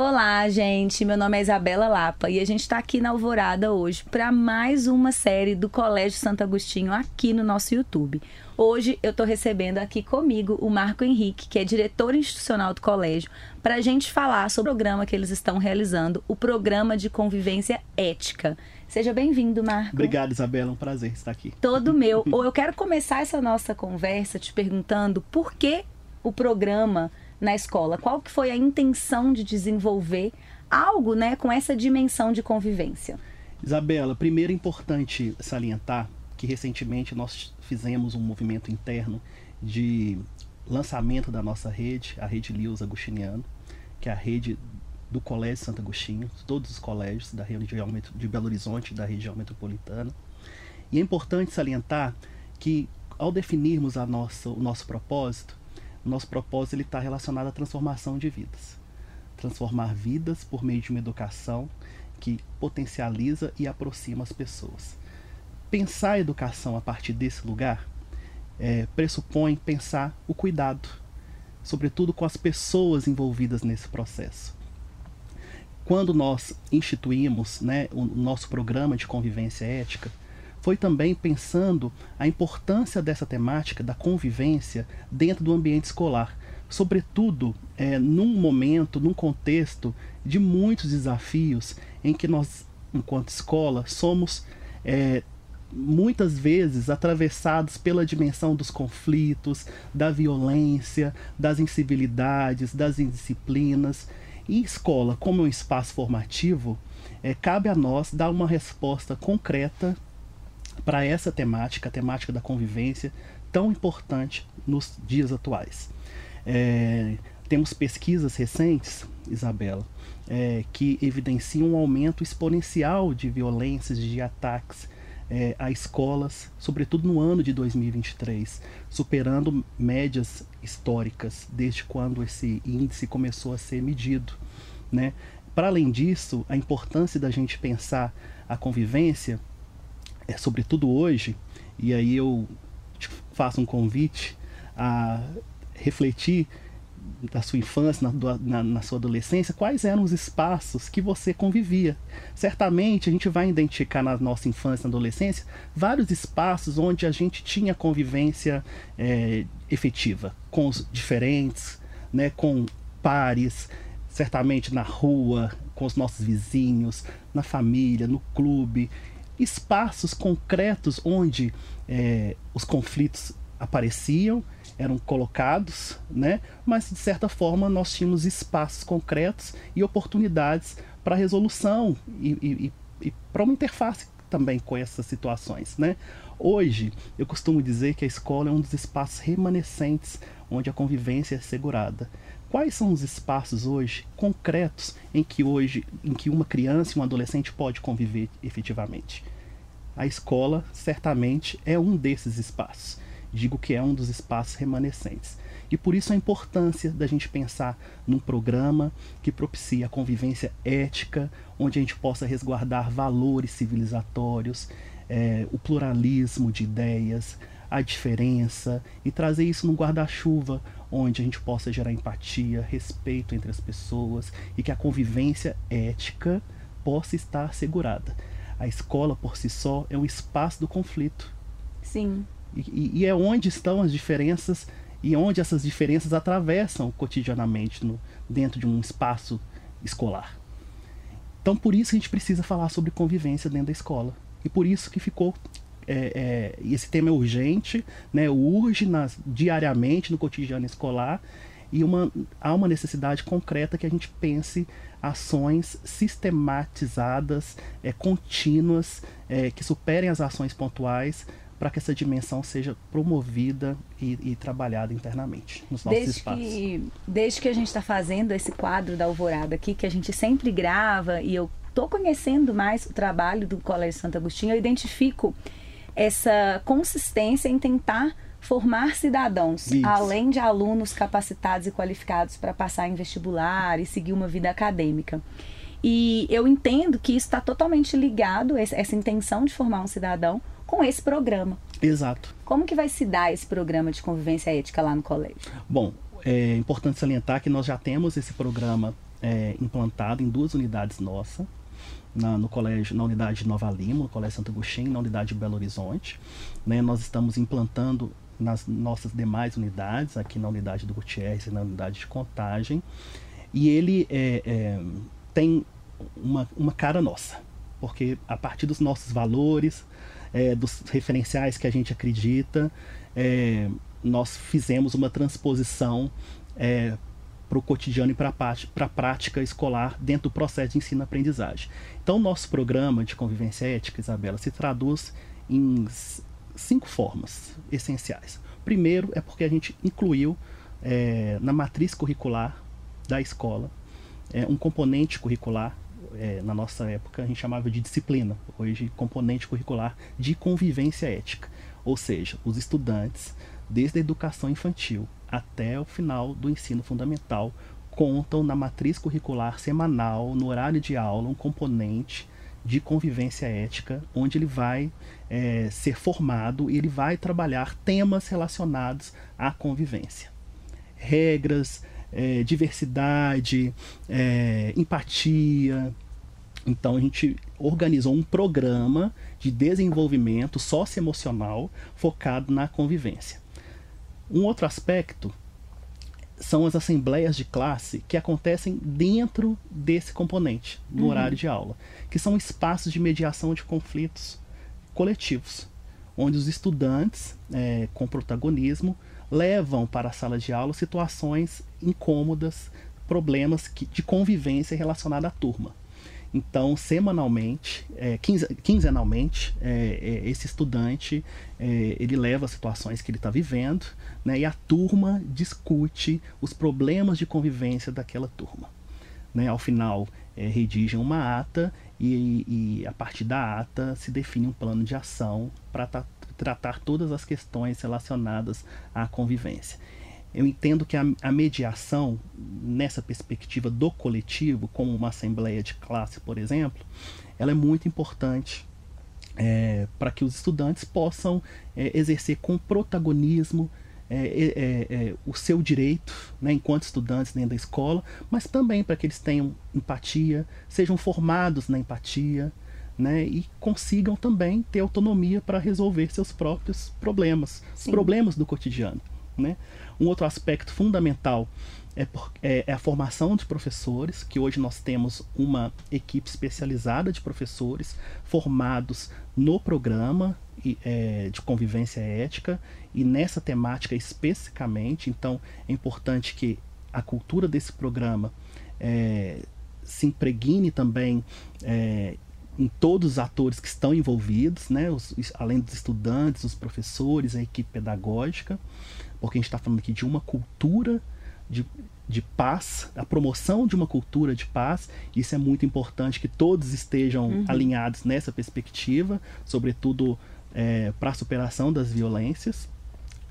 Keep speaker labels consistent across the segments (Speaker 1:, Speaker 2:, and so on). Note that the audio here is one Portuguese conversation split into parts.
Speaker 1: Olá, gente. Meu nome é Isabela Lapa e a gente está aqui na Alvorada hoje para mais uma série do Colégio Santo Agostinho aqui no nosso YouTube. Hoje eu estou recebendo aqui comigo o Marco Henrique, que é diretor institucional do colégio, para a gente falar sobre o programa que eles estão realizando, o Programa de Convivência Ética. Seja bem-vindo, Marco.
Speaker 2: Obrigado, Isabela. É um prazer estar aqui.
Speaker 1: Todo meu. Ou eu quero começar essa nossa conversa te perguntando por que o programa na escola? Qual que foi a intenção de desenvolver algo né, com essa dimensão de convivência?
Speaker 2: Isabela, primeiro é importante salientar que recentemente nós fizemos um movimento interno de lançamento da nossa rede, a rede Lius Agostiniano, que é a rede do Colégio Santo Agostinho, todos os colégios da região de Belo Horizonte, da região metropolitana. E é importante salientar que ao definirmos a nossa, o nosso propósito, nosso propósito está relacionado à transformação de vidas. Transformar vidas por meio de uma educação que potencializa e aproxima as pessoas. Pensar a educação a partir desse lugar é, pressupõe pensar o cuidado, sobretudo com as pessoas envolvidas nesse processo. Quando nós instituímos né, o nosso programa de convivência ética, foi também pensando a importância dessa temática da convivência dentro do ambiente escolar, sobretudo é, num momento, num contexto de muitos desafios em que nós, enquanto escola, somos é, muitas vezes atravessados pela dimensão dos conflitos, da violência, das incivilidades, das indisciplinas. E escola, como um espaço formativo, é, cabe a nós dar uma resposta concreta para essa temática, a temática da convivência, tão importante nos dias atuais. É, temos pesquisas recentes, Isabela, é, que evidenciam um aumento exponencial de violências, de ataques é, a escolas, sobretudo no ano de 2023, superando médias históricas desde quando esse índice começou a ser medido. Né? Para além disso, a importância da gente pensar a convivência é, sobretudo hoje, e aí eu te faço um convite a refletir da sua infância, na, na, na, sua adolescência, quais eram os espaços que você convivia. Certamente a gente vai identificar na nossa infância e adolescência vários espaços onde a gente tinha convivência é, efetiva com os diferentes, né, com pares, certamente na rua, com os nossos vizinhos, na família, no clube espaços concretos onde é, os conflitos apareciam, eram colocados, né? mas de certa forma nós tínhamos espaços concretos e oportunidades para resolução e, e, e para uma interface também com essas situações. Né? Hoje, eu costumo dizer que a escola é um dos espaços remanescentes onde a convivência é assegurada. Quais são os espaços hoje concretos em que hoje, em que uma criança e um adolescente pode conviver efetivamente? A escola certamente é um desses espaços. Digo que é um dos espaços remanescentes. E por isso a importância da gente pensar num programa que propicie a convivência ética, onde a gente possa resguardar valores civilizatórios, é, o pluralismo de ideias, a diferença e trazer isso num guarda-chuva onde a gente possa gerar empatia, respeito entre as pessoas e que a convivência ética possa estar assegurada. A escola por si só é um espaço do conflito.
Speaker 1: Sim.
Speaker 2: E, e é onde estão as diferenças e onde essas diferenças atravessam cotidianamente no, dentro de um espaço escolar. Então, por isso que a gente precisa falar sobre convivência dentro da escola. E por isso que ficou é, é, esse tema é urgente, né, urge nas, diariamente no cotidiano escolar e uma, há uma necessidade concreta que a gente pense ações sistematizadas, é, contínuas, é, que superem as ações pontuais para que essa dimensão seja promovida e, e trabalhada internamente nos nossos
Speaker 1: desde
Speaker 2: espaços.
Speaker 1: Que, desde que a gente está fazendo esse quadro da Alvorada aqui, que a gente sempre grava e eu estou conhecendo mais o trabalho do Colégio Santo Agostinho, eu identifico essa consistência em tentar formar cidadãos, Isso. além de alunos capacitados e qualificados para passar em vestibular e seguir uma vida acadêmica. E eu entendo que isso está totalmente ligado, essa intenção de formar um cidadão, com esse programa.
Speaker 2: Exato.
Speaker 1: Como que vai se dar esse programa de convivência ética lá no colégio?
Speaker 2: Bom, é importante salientar que nós já temos esse programa é, implantado em duas unidades nossas, na, no colégio, na unidade de Nova Lima, no Colégio Santo Agostinho, na unidade de Belo Horizonte. Né? Nós estamos implantando nas nossas demais unidades, aqui na unidade do Gutierrez e na unidade de Contagem. E ele é, é, tem uma, uma cara nossa, porque a partir dos nossos valores, é, dos referenciais que a gente acredita, é, nós fizemos uma transposição é, para o cotidiano e para a prática escolar dentro do processo de ensino-aprendizagem. Então, nosso programa de convivência ética, Isabela, se traduz em cinco formas essenciais. Primeiro é porque a gente incluiu é, na matriz curricular da escola é, um componente curricular é, na nossa época a gente chamava de disciplina, hoje componente curricular de convivência ética. Ou seja, os estudantes, desde a educação infantil até o final do ensino fundamental, contam na matriz curricular semanal, no horário de aula, um componente de convivência ética, onde ele vai é, ser formado e ele vai trabalhar temas relacionados à convivência. Regras, é, diversidade, é, empatia. Então a gente organizou um programa de desenvolvimento socioemocional focado na convivência. Um outro aspecto são as assembleias de classe que acontecem dentro desse componente, no uhum. horário de aula, que são espaços de mediação de conflitos coletivos, onde os estudantes, é, com protagonismo, levam para a sala de aula situações incômodas, problemas que, de convivência relacionada à turma. Então, semanalmente, é, quinzenalmente, é, é, esse estudante é, ele leva as situações que ele está vivendo né, e a turma discute os problemas de convivência daquela turma. Né, ao final, é, redigem uma ata e, e, a partir da ata se define um plano de ação para tratar todas as questões relacionadas à convivência. Eu entendo que a, a, mediação, nessa perspectiva do coletivo, como uma assembleia de classe, por exemplo, ela é muito importante é, para que os estudantes possam é, exercer com protagonismo é, é, é, o seu direito, né, enquanto estudantes dentro da escola, mas também para que eles tenham empatia, sejam formados na empatia, né, e consigam também ter autonomia para resolver seus próprios problemas, Sim. os problemas do cotidiano. Né? Um outro aspecto fundamental é, por, é, é, a formação de professores, que hoje nós temos uma equipe especializada de professores formados no programa é, de convivência ética e nessa temática especificamente. Então, é importante que a cultura desse programa é, se impregne também é, em todos os atores que estão envolvidos, né? Os, além dos estudantes, os professores, a equipe pedagógica, porque a gente está falando aqui de uma cultura de, de paz, a promoção de uma cultura de paz. Isso é muito importante que todos estejam uhum. alinhados nessa perspectiva, sobretudo é, para a superação das violências.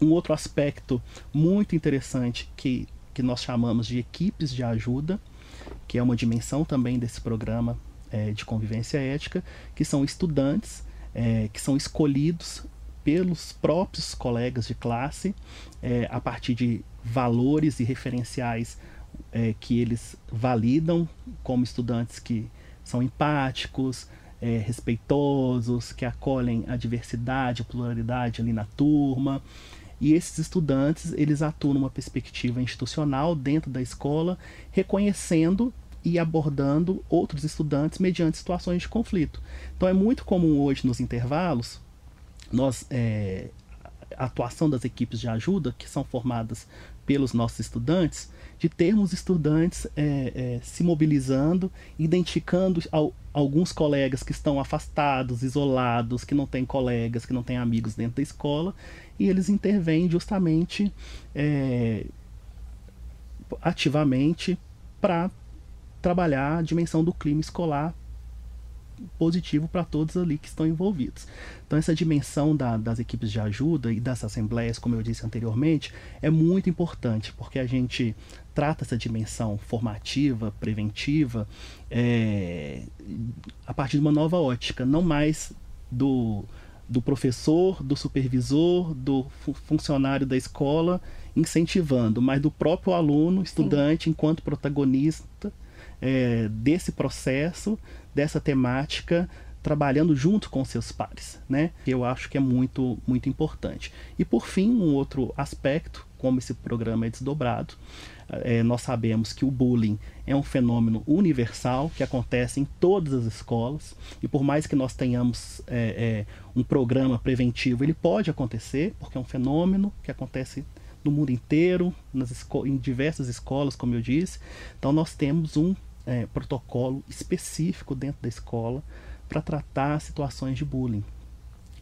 Speaker 2: Um outro aspecto muito interessante que, que nós chamamos de equipes de ajuda, que é uma dimensão também desse programa é, de convivência ética, que são estudantes é, que são escolhidos pelos próprios colegas de classe é, a partir de valores e referenciais é, que eles validam como estudantes que são empáticos, é, respeitosos, que acolhem a diversidade, a pluralidade ali na turma. E esses estudantes, eles atuam numa perspectiva institucional dentro da escola, reconhecendo e abordando outros estudantes mediante situações de conflito. Então é muito comum hoje nos intervalos nós é, a atuação das equipes de ajuda que são formadas pelos nossos estudantes, de termos estudantes é, é, se mobilizando, identificando ao, alguns colegas que estão afastados, isolados, que não têm colegas, que não têm amigos dentro da escola, e eles intervêm justamente é, ativamente para trabalhar a dimensão do clima escolar positivo para todos ali que estão envolvidos. Então essa dimensão da, das equipes de ajuda e das assembleias, como eu disse anteriormente, é muito importante porque a gente trata essa dimensão formativa, preventiva, é, a partir de uma nova ótica, não mais do, do professor, do supervisor, do funcionário da escola incentivando, mas do próprio aluno, estudante, Sim. enquanto protagonista é, desse processo, dessa temática, trabalhando junto com seus pares, né? Eu acho que é muito, muito importante. E por fim, um outro aspecto, como esse programa é desdobrado, é, nós sabemos que o bullying é um fenômeno universal que acontece em todas as escolas e por mais que nós tenhamos é, é, um programa preventivo, ele pode acontecer porque é um fenômeno que acontece no mundo inteiro, nas em diversas escolas, como eu disse. Então nós temos um é, protocolo específico dentro da escola para tratar situações de bullying.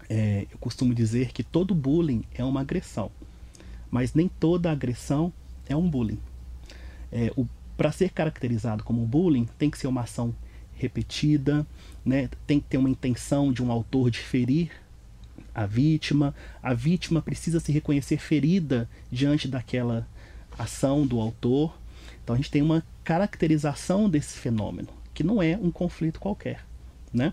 Speaker 2: É, eu costumo dizer que todo bullying é uma agressão, mas nem toda agressão é um bullying. É, Para ser caracterizado como bullying, tem que ser uma ação repetida, né? tem que ter uma intenção de um autor de ferir a vítima. A vítima precisa se reconhecer ferida diante daquela ação do autor. Então a gente tem uma caracterização desse fenômeno, que não é um conflito qualquer. Né?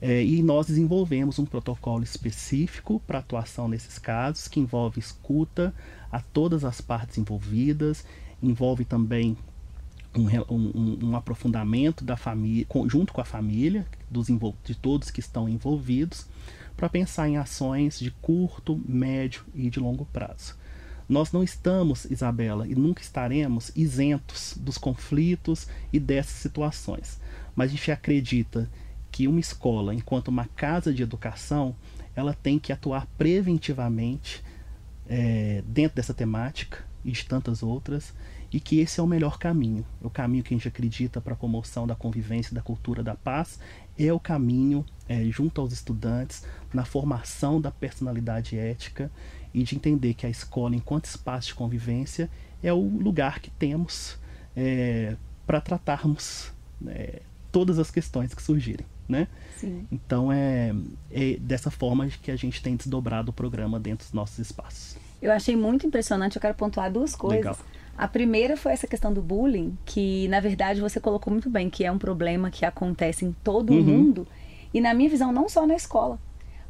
Speaker 2: É, e nós desenvolvemos um protocolo específico para atuação nesses casos, que envolve escuta a todas as partes envolvidas, envolve também um, um, um, aprofundamento da família, junto com a família, dos, de todos que estão envolvidos, para pensar em ações de curto, médio e de longo prazo. Nós não estamos, Isabela, e nunca estaremos isentos dos conflitos e dessas situações, mas a gente acredita que uma escola, enquanto uma casa de educação, ela tem que atuar preventivamente é, dentro dessa temática e de tantas outras, e que esse é o melhor caminho. É o caminho que a gente acredita para a promoção da convivência da cultura da paz, é o caminho é, junto aos estudantes na formação da personalidade ética e de entender que a escola, enquanto espaço de convivência, é o lugar que temos é, para tratarmos né, todas as questões que surgirem. Né? Então é, é dessa forma que a gente tem desdobrado o programa dentro dos nossos espaços.
Speaker 1: Eu achei muito impressionante, eu quero pontuar duas coisas. Legal. A primeira foi essa questão do bullying, que na verdade você colocou muito bem, que é um problema que acontece em todo o uhum. mundo. E na minha visão, não só na escola.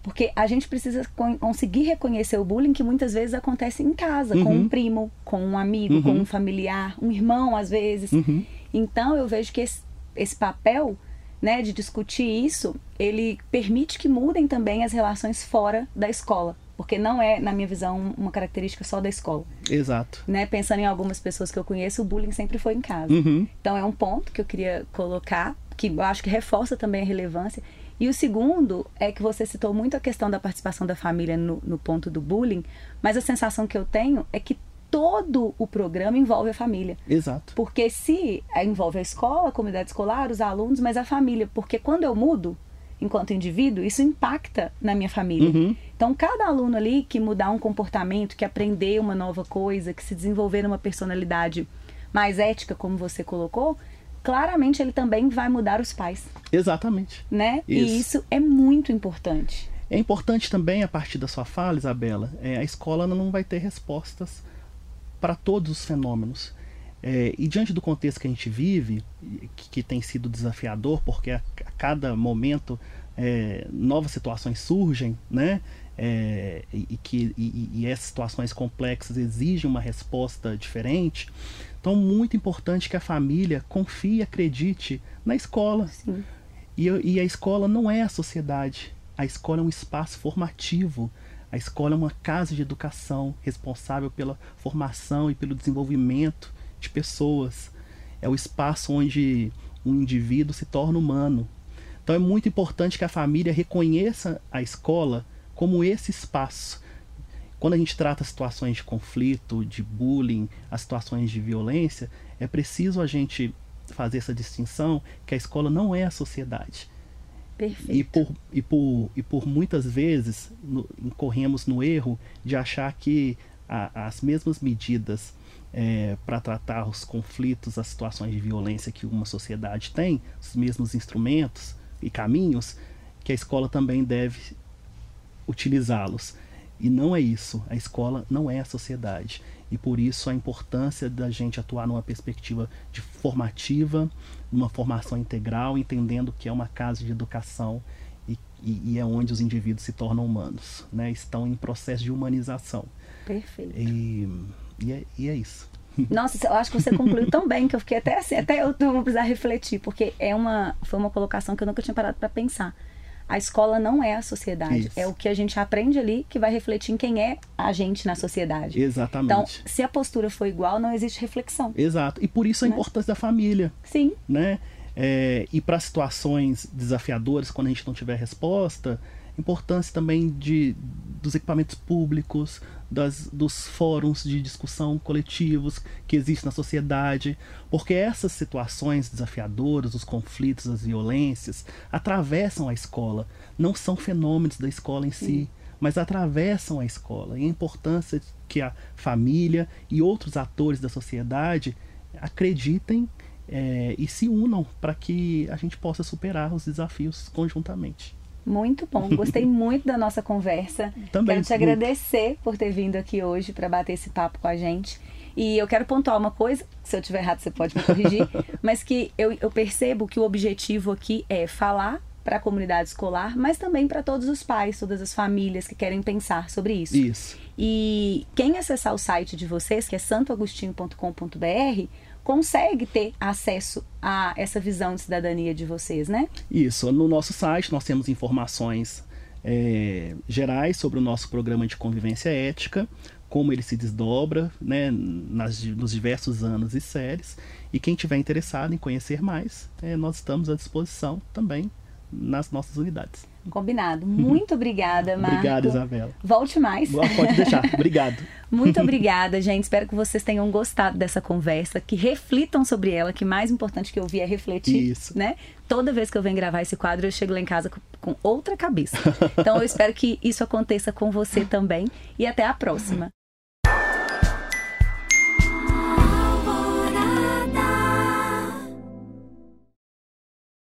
Speaker 1: Porque a gente precisa conseguir reconhecer o bullying que muitas vezes acontece em casa, uhum. com um primo, com um amigo, uhum. com um familiar, um irmão às vezes. Uhum. Então eu vejo que esse, esse papel né, de discutir isso, ele permite que mudem também as relações fora da escola porque não é, na minha visão, uma característica só da escola.
Speaker 2: Exato.
Speaker 1: Né? Pensando em algumas pessoas que eu conheço, o bullying sempre foi em casa.
Speaker 2: Uhum.
Speaker 1: Então é um ponto que eu queria colocar, que eu acho que reforça também a relevância. E o segundo é que você citou muito a questão da participação da família no, no ponto do bullying, mas a sensação que eu tenho é que todo o programa envolve a família.
Speaker 2: Exato.
Speaker 1: Porque se envolve a escola, a comunidade escolar, os alunos, mas a família. Porque quando eu mudo, enquanto indivíduo, isso impacta na minha família.
Speaker 2: Uhum.
Speaker 1: Então, cada aluno ali que mudar um comportamento, que aprender uma nova coisa, que se desenvolver numa personalidade mais ética, como você colocou, claramente ele também vai mudar os pais.
Speaker 2: Exatamente.
Speaker 1: Né? Isso. E isso é muito importante.
Speaker 2: É importante também, a partir da sua fala, Isabela, é, a escola não vai ter respostas para todos os fenômenos. É, e diante do contexto que a gente vive, que, que tem sido desafiador, porque a, a cada momento é, novas situações surgem, né? É, e, que, e, e, essas situações complexas exigem uma resposta diferente. Então, muito importante que a família confie e acredite na escola. E, e a escola não é a sociedade. A escola é um espaço formativo. A escola é uma casa de educação responsável pela formação e pelo desenvolvimento de pessoas. É o espaço onde um indivíduo se torna humano. Então é muito importante que a família reconheça a escola como esse espaço. Quando a gente trata situações de conflito, de bullying, as situações de violência, é preciso a gente fazer essa distinção que a escola não é a sociedade.
Speaker 1: Perfeito.
Speaker 2: E por, e por, e por muitas vezes no, incorremos no erro de achar que a, as mesmas medidas é, para tratar os conflitos, as situações de violência que uma sociedade tem, os mesmos instrumentos e caminhos, que a escola também deve utilizá-los. E não é isso. A escola não é a sociedade. E por isso a importância da gente atuar numa perspectiva de formativa, numa formação integral, entendendo que é uma casa de educação e, e, e é onde os indivíduos se tornam humanos, né? estão em processo de humanização.
Speaker 1: Perfeito.
Speaker 2: E, e, é, e é isso.
Speaker 1: Nossa, eu acho que você concluiu tão bem que eu fiquei até assim, até eu vou precisar refletir, porque é uma, foi uma colocação que eu nunca tinha parado para pensar. A escola não é a sociedade,
Speaker 2: Isso.
Speaker 1: é o que a gente aprende ali que vai refletir em quem é a gente na sociedade.
Speaker 2: Exatamente.
Speaker 1: Então, se a postura for igual, não existe reflexão.
Speaker 2: Exato. E por isso a
Speaker 1: Né?
Speaker 2: importância da família,
Speaker 1: Sim,
Speaker 2: né? É, e para situações desafiadoras, quando a gente não tiver resposta, importância também de, dos equipamentos públicos, das, dos fóruns de discussão coletivos que existem na sociedade, porque essas situações desafiadoras, os conflitos, as violências, atravessam a escola, não são fenômenos da escola em si, mas atravessam a escola. E a importância que a família e outros atores da sociedade acreditem é, e se unam para que a gente possa superar os desafios conjuntamente.
Speaker 1: Muito bom. Gostei muito da nossa conversa.
Speaker 2: Também,
Speaker 1: Quero te
Speaker 2: muito.
Speaker 1: agradecer por ter vindo aqui hoje para bater esse papo com a gente. E eu quero pontuar uma coisa, se eu estiver errado você pode me corrigir, mas que eu, eu percebo que o objetivo aqui é falar para a comunidade escolar, mas também para todos os pais, todas as famílias que querem pensar sobre isso.
Speaker 2: Isso.
Speaker 1: E quem acessar o site de vocês, que é santoagostinho.com.br, consegue ter acesso a essa visão de cidadania de vocês, né?
Speaker 2: Isso. No nosso site nós temos informações é, gerais sobre o nosso programa de convivência ética, como ele se desdobra né, nas, nos diversos anos e séries. E quem tiver interessado em conhecer mais, é, nós estamos à disposição também nas nossas unidades.
Speaker 1: Combinado. Muito obrigada, Marco.
Speaker 2: Obrigado, Isabela.
Speaker 1: Volte mais.
Speaker 2: Pode deixar. Obrigado.
Speaker 1: Muito obrigada, gente. Espero que vocês tenham gostado dessa conversa, que reflitam sobre ela, que mais importante que eu vi é refletir,
Speaker 2: Isso.
Speaker 1: né? Toda vez que eu venho gravar esse quadro, eu chego lá em casa com outra cabeça. Então eu espero que isso aconteça com você também e até a próxima.